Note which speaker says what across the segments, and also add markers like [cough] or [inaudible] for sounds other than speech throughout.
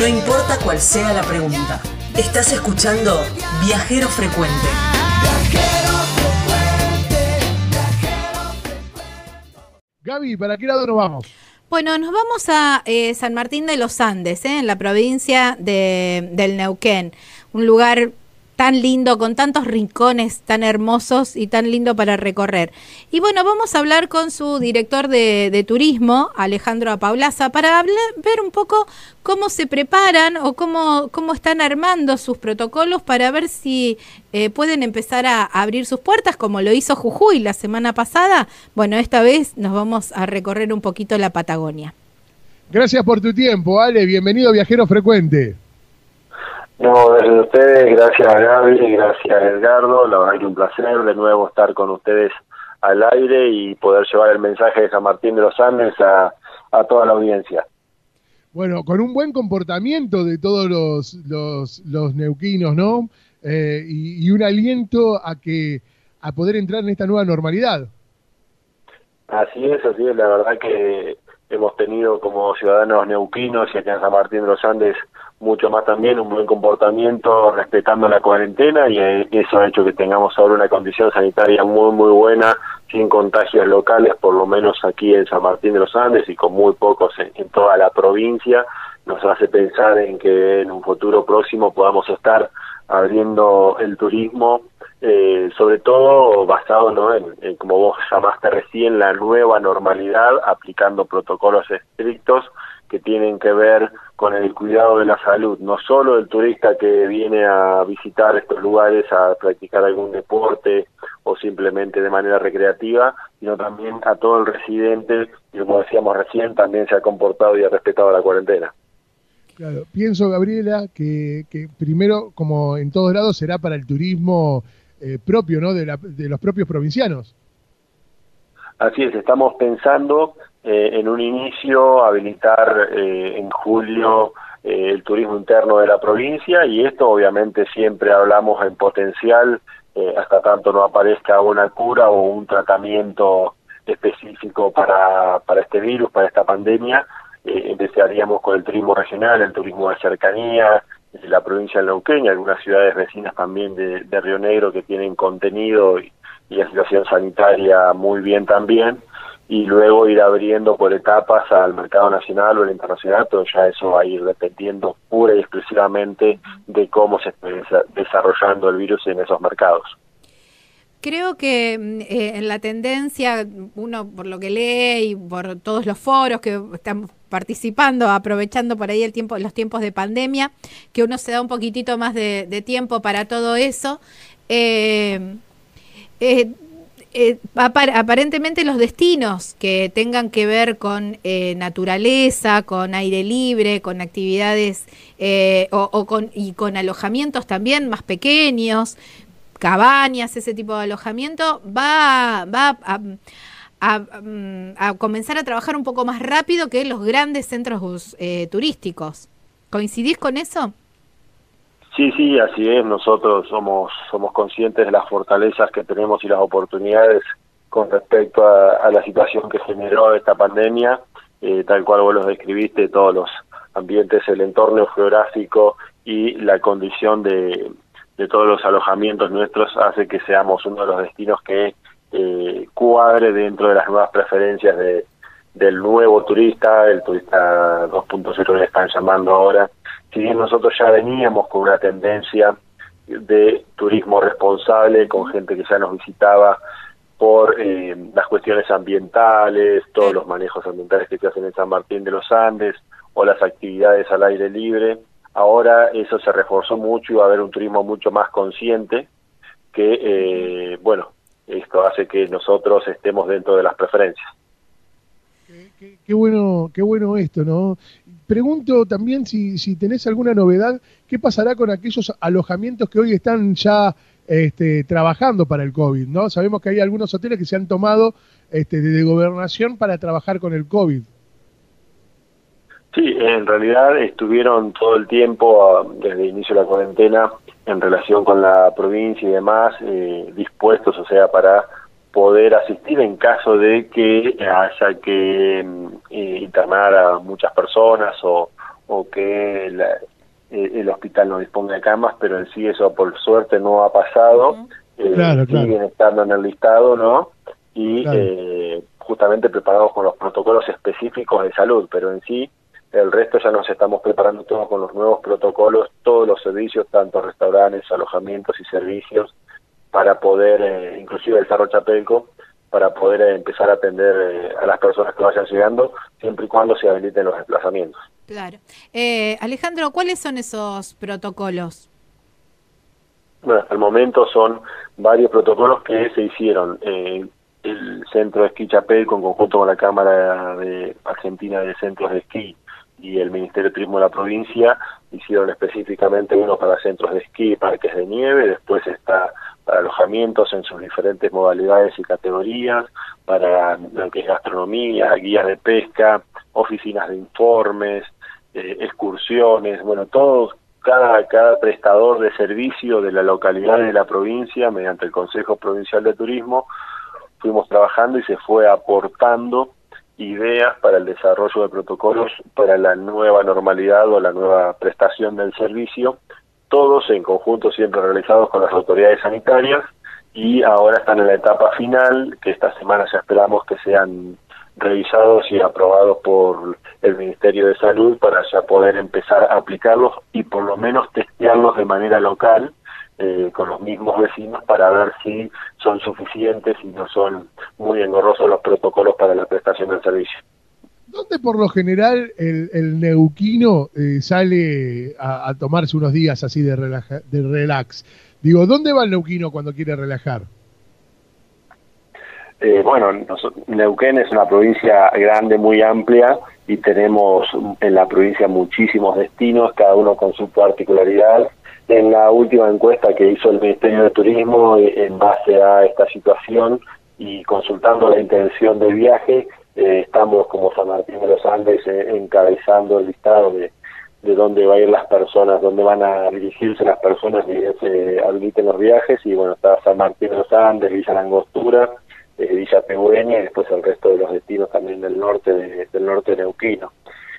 Speaker 1: No importa cuál sea la pregunta. Estás escuchando Viajero Frecuente.
Speaker 2: Gaby, ¿para qué lado nos vamos?
Speaker 3: Bueno, nos vamos a eh, San Martín de los Andes, eh, en la provincia de, del Neuquén, un lugar tan lindo, con tantos rincones tan hermosos y tan lindo para recorrer. Y bueno, vamos a hablar con su director de, turismo, Alejandro Apaulaza, para ver un poco cómo se preparan o cómo, cómo están armando sus protocolos para ver si eh, pueden empezar a, abrir sus puertas, como lo hizo Jujuy la semana pasada. Bueno, esta vez nos vamos a recorrer un poquito la Patagonia.
Speaker 2: Gracias por tu tiempo, Ale. Bienvenido, viajero frecuente.
Speaker 4: No, desde ustedes, gracias a Gaby, gracias a Edgardo, la verdad que un placer de nuevo estar con ustedes al aire y poder llevar el mensaje de San Martín de los Andes a, toda la audiencia.
Speaker 2: Bueno, con un buen comportamiento de todos los, los, los neuquinos, ¿no? Eh, y, y, un aliento a que a poder entrar en esta nueva normalidad.
Speaker 4: Así es, así es, la verdad que hemos tenido como ciudadanos neuquinos y aquí en San Martín de los Andes mucho más también un buen comportamiento respetando la cuarentena y eh, eso ha hecho que tengamos ahora una condición sanitaria muy muy buena sin contagios locales por lo menos aquí en San Martín de los Andes y con muy pocos en, toda la provincia nos hace pensar en que en un futuro próximo podamos estar abriendo el turismo eh, sobre todo basado ¿no? en, como vos llamaste recién la nueva normalidad aplicando protocolos estrictos que tienen que ver con el cuidado de la salud, no solo del turista que viene a visitar estos lugares a practicar algún deporte o simplemente de manera recreativa, sino también a todo el residente que, como decíamos recién, también se ha comportado y ha respetado la cuarentena.
Speaker 2: Claro, pienso, Gabriela, que, que primero, como en todos lados, será para el turismo eh, propio, ¿no? De, la, de los propios provincianos.
Speaker 4: Así es, estamos pensando eh, en un inicio habilitar eh, en julio eh, el turismo interno de la provincia y esto obviamente siempre hablamos en potencial hasta tanto no aparezca una cura o un tratamiento específico para, para este virus, para esta pandemia, empezaríamos con el turismo regional, el turismo de cercanía, la provincia de Neuquén algunas ciudades vecinas también de, de Río Negro que tienen contenido y, y la situación sanitaria muy bien también y luego ir abriendo por etapas al mercado nacional o el internacional, pero ya eso va a ir dependiendo pura y exclusivamente de cómo se está desarrollando el virus en esos mercados.
Speaker 3: Creo que mm, eh, en la tendencia, uno por lo que lee y por todos los foros que estamos participando, aprovechando por ahí el tiempo, los tiempos de pandemia, que uno se da un poquitito más de, tiempo para todo eso. Eh, eh, eh, aparentemente los destinos que tengan que ver con eh, naturaleza, con aire libre, con actividades eh, o, con, y con alojamientos también más pequeños, cabañas, ese tipo de alojamiento, va, va a, mm, a, comenzar a trabajar un poco más rápido que los grandes centros turísticos. ¿Coincidís con eso?
Speaker 4: Sí, sí, así es. Nosotros somos somos conscientes de las fortalezas que tenemos y las oportunidades con respecto a, la situación que generó esta pandemia, eh, tal cual vos los describiste, todos los ambientes, el entorno geográfico y la condición de, de todos los alojamientos nuestros hace que seamos uno de los destinos que eh, cuadre dentro de las nuevas preferencias de, del nuevo turista, el turista 2.0 le están llamando ahora, si bien nosotros ya veníamos con una tendencia de turismo responsable, con gente que ya nos visitaba por eh, las cuestiones ambientales, todos los manejos ambientales que se hacen en San Martín de los Andes o las actividades al aire libre, ahora eso se reforzó mucho y va a haber un turismo mucho más consciente que, eh, bueno, esto hace que nosotros estemos dentro de las preferencias.
Speaker 2: Qué, bueno, qué bueno esto, ¿no? Pregunto también si, si tenés alguna novedad, ¿qué pasará con aquellos alojamientos que hoy están ya este, trabajando para el COVID, ¿no? Sabemos que hay algunos hoteles que se han tomado este, de gobernación para trabajar con el COVID.
Speaker 4: Sí, en realidad estuvieron todo el tiempo, ah, desde el inicio de la cuarentena, en relación con la provincia y demás, eh, dispuestos, o sea, para poder asistir en caso de que haya que mm, eh, internar a muchas personas o, o que el hospital no disponga de camas, pero en sí eso por suerte no ha pasado. Eh, siguen estando en el listado, ¿no? Y eh, justamente preparados con los protocolos específicos de salud, pero en sí el resto ya nos estamos preparando todos con los nuevos protocolos, todos los servicios, tanto restaurantes, alojamientos y servicios, para poder, eh, inclusive el Cerro Chapelco, para poder empezar a atender a las personas que vayan llegando, siempre y cuando se habiliten los desplazamientos.
Speaker 3: Claro. Alejandro, ¿cuáles son esos protocolos?
Speaker 4: Bueno, hasta el momento son varios protocolos que se hicieron. Eh, el centro de esquí Chapelco, en conjunto con la Cámara de Argentina de Centros de Esquí y el Ministerio de Turismo de la provincia, hicieron específicamente uno para centros de esquí parques de nieve, después está para alojamientos en sus diferentes modalidades y categorías, para lo que es gastronomía, guías de pesca, oficinas de informes, eh, excursiones, bueno, todos cada, cada prestador de servicio de la localidad de la provincia, mediante el Consejo Provincial de Turismo, fuimos trabajando y se fue aportando ideas para el desarrollo de protocolos para la nueva normalidad o la nueva prestación del servicio, todos en conjunto siempre realizados con las autoridades sanitarias y ahora están en la etapa final, que esta semana ya esperamos que sean revisados y aprobados por el Ministerio de Salud para ya poder empezar a aplicarlos y por lo menos testearlos de manera local eh, con los mismos vecinos para ver si son suficientes y no son muy engorrosos los protocolos para la prestación del servicio.
Speaker 2: ¿Dónde por lo general el, neuquino eh, sale a, tomarse unos días así de, de relax? Digo, ¿dónde va el neuquino cuando quiere relajar?
Speaker 4: Eh, bueno, Neuquén es una provincia grande, muy amplia, y tenemos en la provincia muchísimos destinos, cada uno con su particularidad. En la última encuesta que hizo el Ministerio de Turismo, eh, en base a esta situación y consultando la intención de viaje, eh, estamos como San Martín de los Andes encabezando el listado de, de dónde van a ir las personas, dónde van a dirigirse las personas y se habiliten los viajes. Y bueno, está San Martín de los Andes, Villa Langostura, de Villa Pegueña y después el resto de los destinos también del norte del norte neuquino.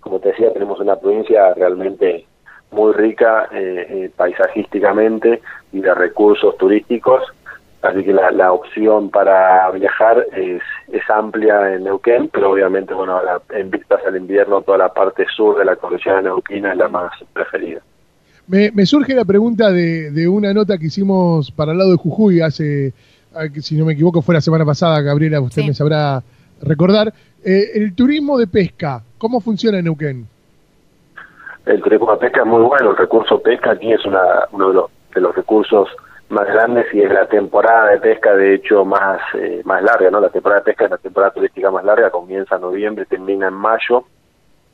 Speaker 4: Como te decía, tenemos una provincia realmente muy rica eh, eh, paisajísticamente y de recursos turísticos, así que la, opción para viajar es, es amplia en Neuquén, pero obviamente, bueno, en vistas al invierno, toda la parte sur de la cordillera neuquina es la más preferida.
Speaker 2: Me, me surge la pregunta de, de una nota que hicimos para el lado de Jujuy hace si no me equivoco fue la semana pasada, Gabriela, usted me sabrá recordar. Eh, el turismo de pesca, ¿cómo funciona en Neuquén?
Speaker 4: El turismo de pesca es muy bueno, el recurso pesca aquí es una, uno de los, de los recursos más grandes y es la temporada de pesca de hecho más eh, más larga, ¿no? La temporada de pesca es la temporada turística más larga, comienza en noviembre, termina en mayo,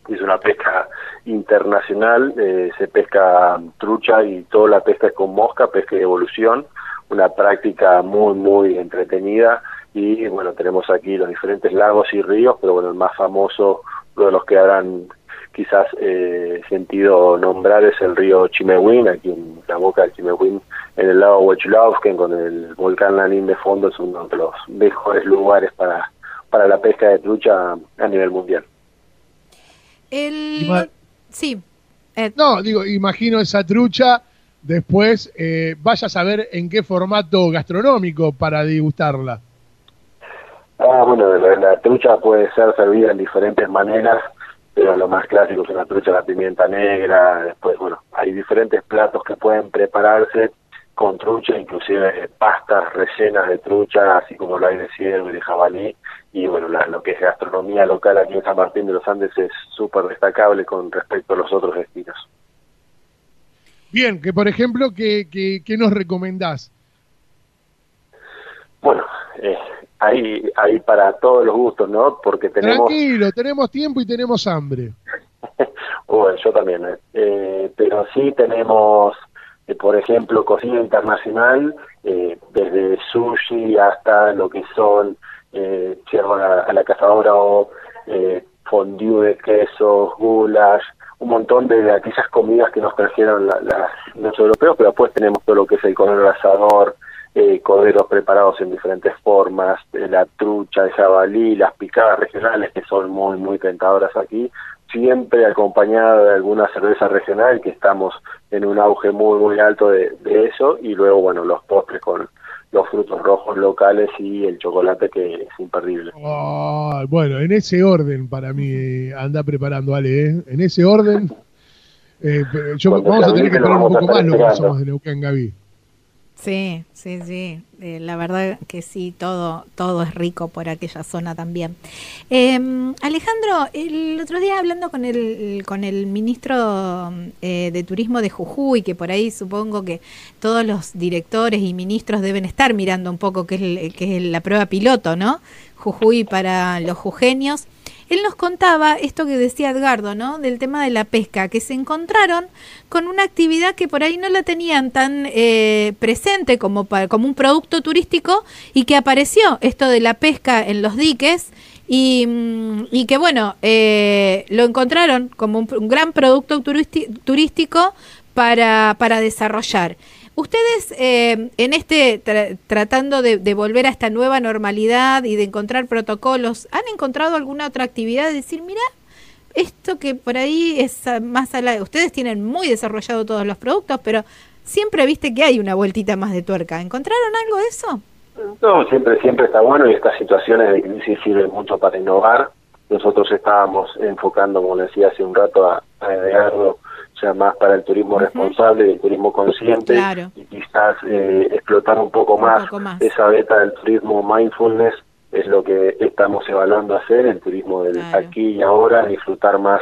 Speaker 4: es una pesca internacional, eh, se pesca trucha y toda la pesca es con mosca, pesca de evolución, una práctica muy, muy entretenida y bueno, tenemos aquí los diferentes lagos y ríos, pero bueno, el más famoso, uno de los que habrán quizás eh, sentido nombrar es el río Chimehuín, aquí en la boca del Chimehuín, en el lago Huachulavsken, con el volcán Lanín de fondo, es uno de los mejores lugares para, para la pesca de trucha a nivel mundial.
Speaker 3: El... Sí.
Speaker 2: No, digo, imagino esa trucha después eh, vaya a saber en qué formato gastronómico para degustarla.
Speaker 4: Ah, bueno, la, trucha puede ser servida en diferentes maneras, pero lo más clásico es una trucha la pimienta negra, después, bueno, hay diferentes platos que pueden prepararse con trucha, inclusive pastas rellenas de trucha, así como lo hay de ciervo y de jabalí, y bueno, lo que es gastronomía local aquí en San Martín de los Andes es súper destacable con respecto a los otros destinos.
Speaker 2: Bien, que por ejemplo, ¿qué, qué, nos recomendás?
Speaker 4: Bueno, eh, hay, hay para todos los gustos, ¿no? Porque tenemos...
Speaker 2: Tranquilo, tenemos tiempo y tenemos hambre. [laughs]
Speaker 4: bueno, yo también, ¿eh? eh pero sí tenemos, eh, por ejemplo, cocina internacional, eh, desde sushi hasta lo que son eh, a la, a la cazadora o eh, fondue de quesos, goulash, un montón de, aquellas comidas que nos trajeron los europeos, pero después tenemos todo lo que es el cordero asador, eh, corderos preparados en diferentes formas, la trucha, el jabalí, las picadas regionales que son muy, muy tentadoras aquí. siempre acompañada de alguna cerveza regional, que estamos en un auge muy, muy alto de, eso, y luego, bueno, los postres con los frutos rojos locales y el chocolate que es imperdible.
Speaker 2: bueno, en ese orden para mí anda preparando, Ale, ¿eh? en ese orden. Eh, yo, vamos a tener que esperar un poco más lo que somos de Neuquén, Gaby.
Speaker 3: Sí, sí, sí. Eh, la verdad que sí, todo, todo es rico por aquella zona también. Em, Alejandro, el otro día hablando con el, con el ministro eh, de Turismo de Jujuy, que por ahí supongo que todos los directores y ministros deben estar mirando un poco qué es, qué es la prueba piloto, ¿no? Jujuy para los jujeños. Él nos contaba esto que decía Edgardo, ¿no? Del tema de la pesca, que se encontraron con una actividad que por ahí no la tenían tan eh, presente como, como un producto turístico y que apareció esto de la pesca en los diques y, mm, que bueno, eh, lo encontraron como un, gran producto turístico para, para desarrollar. Ustedes eh, en este tratando de, volver a esta nueva normalidad y de encontrar protocolos, ¿han encontrado alguna otra actividad de decir, mira, esto que por ahí es más a la... Ustedes tienen muy desarrollado todos los productos, pero siempre viste que hay una vueltita más de tuerca. ¿Encontraron algo de eso?
Speaker 4: No, siempre, siempre está bueno y estas situaciones de crisis sirven mucho para innovar. Nosotros estábamos enfocando, como decía hace un rato, a, a sea más para el turismo responsable y el turismo consciente y quizás eh, explotar un poco, más, esa beta del turismo mindfulness es lo que estamos evaluando hacer, el turismo del aquí y ahora, disfrutar más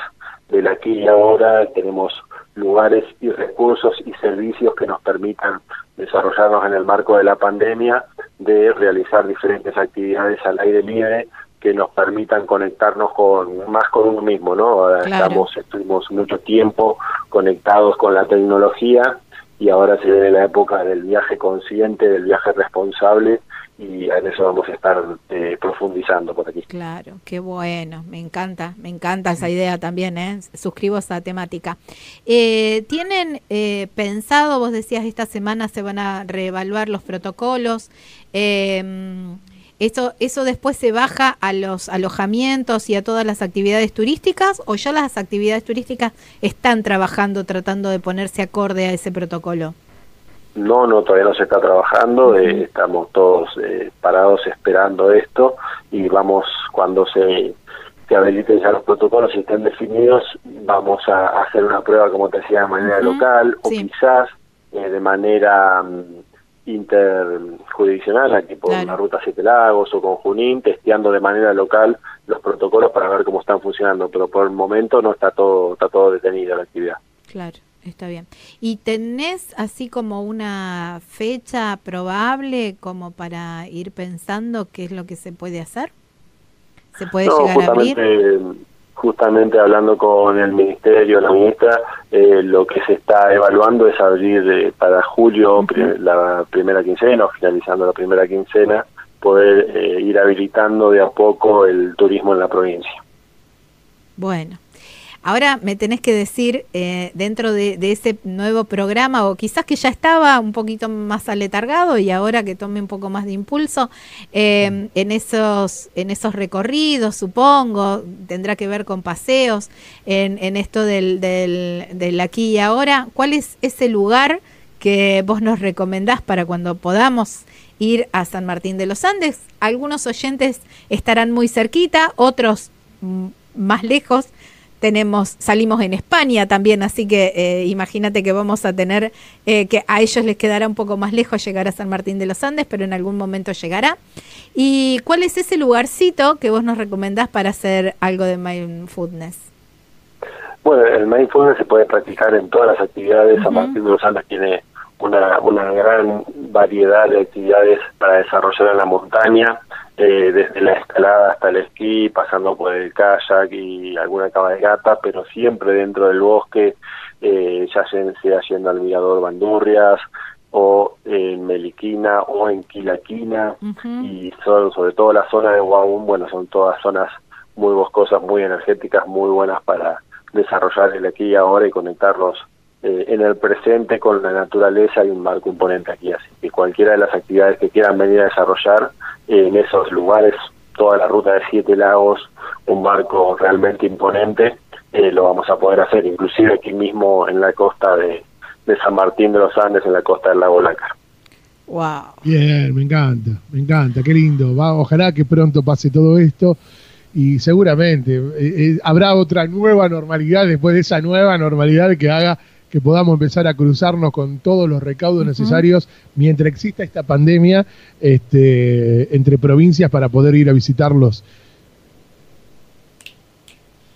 Speaker 4: del aquí y ahora, tenemos lugares y recursos y servicios que nos permitan desarrollarnos en el marco de la pandemia, de realizar diferentes actividades al aire libre que nos permitan conectarnos con más con uno mismo, ¿no? Estamos, estuvimos mucho tiempo conectados con la tecnología y ahora se viene la época del viaje consciente, del viaje responsable y en eso vamos a estar eh, profundizando por aquí.
Speaker 3: Claro, qué bueno, me encanta, me encanta esa idea también, ¿eh? suscribo esa temática. Eh, ¿Tienen eh, pensado, vos decías, esta semana se van a reevaluar los protocolos? ¿Eso, ¿Eso después se baja a los alojamientos y a todas las actividades turísticas o ya las actividades turísticas están trabajando, tratando de ponerse acorde a ese protocolo?
Speaker 4: No, no, todavía no se está trabajando, eh, estamos todos eh, parados esperando esto y vamos, cuando se, se habiliten ya los protocolos y estén definidos, vamos a, hacer una prueba, como te decía, de manera local o quizás eh, de manera... Mm, interjurisdiccional, aquí por una ruta Siete Lagos o con Junín, testeando de manera local los protocolos para ver cómo están funcionando, pero por el momento no está todo, está todo detenido la actividad.
Speaker 3: Claro, está bien. ¿Y tenés así como una fecha probable como para ir pensando qué es lo que se puede hacer? ¿Se puede llegar a abrir?
Speaker 4: Justamente hablando con el ministerio, la ministra, eh, lo que se está evaluando es abrir eh, para julio la primera quincena o finalizando la primera quincena, poder eh, ir habilitando de a poco el turismo en la provincia.
Speaker 3: Bueno, Ahora me tenés que decir, eh, dentro de, ese nuevo programa, o quizás que ya estaba un poquito más aletargado y ahora que tome un poco más de impulso, em, en, esos, en esos recorridos, supongo, tendrá que ver con paseos, en, esto del, del, del aquí y ahora, ¿cuál es ese lugar que vos nos recomendás para cuando podamos ir a San Martín de los Andes? Algunos oyentes estarán muy cerquita, otros mm, más lejos tenemos, salimos en España también, así que eh, imagínate que vamos a tener, eh, que a ellos les quedará un poco más lejos llegar a San Martín de los Andes, pero en algún momento llegará. ¿Y cuál es ese lugarcito que vos nos recomendás para hacer algo de mindfulness?
Speaker 4: Bueno, el mindfulness se puede practicar en todas las actividades. San Martín de los Andes tiene una, una gran variedad de actividades para desarrollar en la montaña. Eh, desde la escalada hasta el esquí, pasando por el kayak y alguna cabalgata, pero siempre dentro del bosque, eh, ya sea yendo al mirador Bandurrias o en Meliquina o en Quilaquina y son, sobre todo la zona de Guaún, bueno, son todas zonas muy boscosas, muy energéticas, muy buenas para desarrollar el aquí y ahora y conectarlos eh, en el presente con la naturaleza y un marco imponente aquí. Así que cualquiera de las actividades que quieran venir a desarrollar eh, en esos lugares, toda la ruta de siete lagos, un marco realmente imponente, eh, lo vamos a poder hacer, inclusive aquí mismo en la costa de, San Martín de los Andes, en la costa del lago Lácar.
Speaker 3: Wow.
Speaker 2: Bien, me encanta, me encanta, qué lindo. Va, ojalá que pronto pase todo esto y seguramente eh, eh, habrá otra nueva normalidad después de esa nueva normalidad que haga que podamos empezar a cruzarnos con todos los recaudos necesarios mientras exista esta pandemia este, entre provincias para poder ir a visitarlos.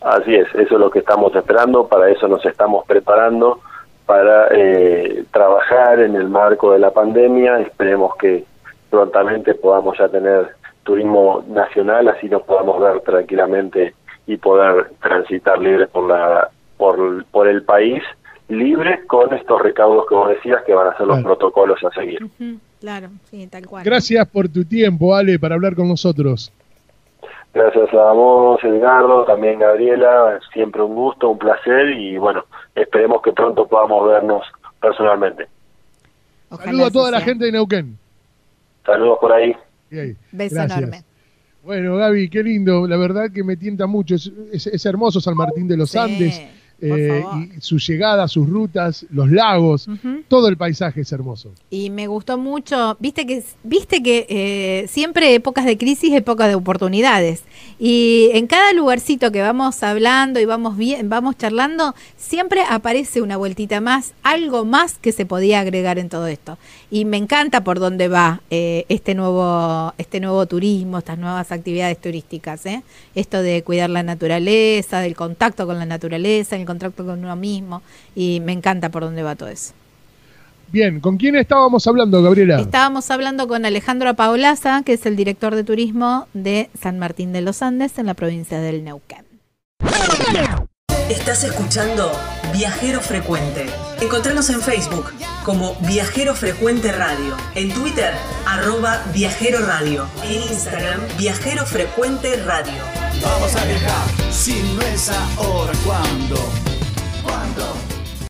Speaker 4: Así es, eso es lo que estamos esperando, para eso nos estamos preparando, para eh, trabajar en el marco de la pandemia, esperemos que prontamente podamos ya tener turismo nacional, así nos podamos ver tranquilamente y poder transitar libres por, la, por, por el país libre con estos recaudos que vos decías que van a ser los protocolos a seguir.
Speaker 3: Claro, sí, tal cual.
Speaker 2: Gracias por tu tiempo, Ale, para hablar con nosotros.
Speaker 4: Gracias a vos, Edgardo, también Gabriela, siempre un gusto, un placer y bueno, esperemos que pronto podamos vernos personalmente.
Speaker 2: Saludos a toda la gente de Neuquén.
Speaker 4: Saludos por ahí.
Speaker 3: Beso enorme.
Speaker 2: Bueno, Gaby, qué lindo, la verdad que me tienta mucho, es, hermoso San Martín de los Andes eh, y su llegada, sus rutas, los lagos, todo el paisaje es hermoso.
Speaker 3: Y me gustó mucho, viste que, viste que eh, siempre épocas de crisis, épocas de oportunidades. Y en cada lugarcito que vamos hablando y vamos, bien, vamos charlando, siempre aparece una vueltita más, algo más que se podía agregar en todo esto. Y me encanta por dónde va eh, este, nuevo, este nuevo turismo, estas nuevas actividades turísticas. Esto de cuidar la naturaleza, del contacto con la naturaleza, contacto con uno mismo y me encanta por dónde va todo eso.
Speaker 2: Bien, ¿con quién estábamos hablando, Gabriela?
Speaker 3: Estábamos hablando con Alejandro Paolaza, que es el director de turismo de San Martín de los Andes en la provincia del Neuquén.
Speaker 1: Estás escuchando Viajero Frecuente. Encontranos en Facebook como Viajero Frecuente Radio, en Twitter arroba Viajero Radio, en Instagram Viajero Frecuente Radio.
Speaker 5: Vamos a viajar, si no es ahora, ¿cuándo? ¿Cuándo?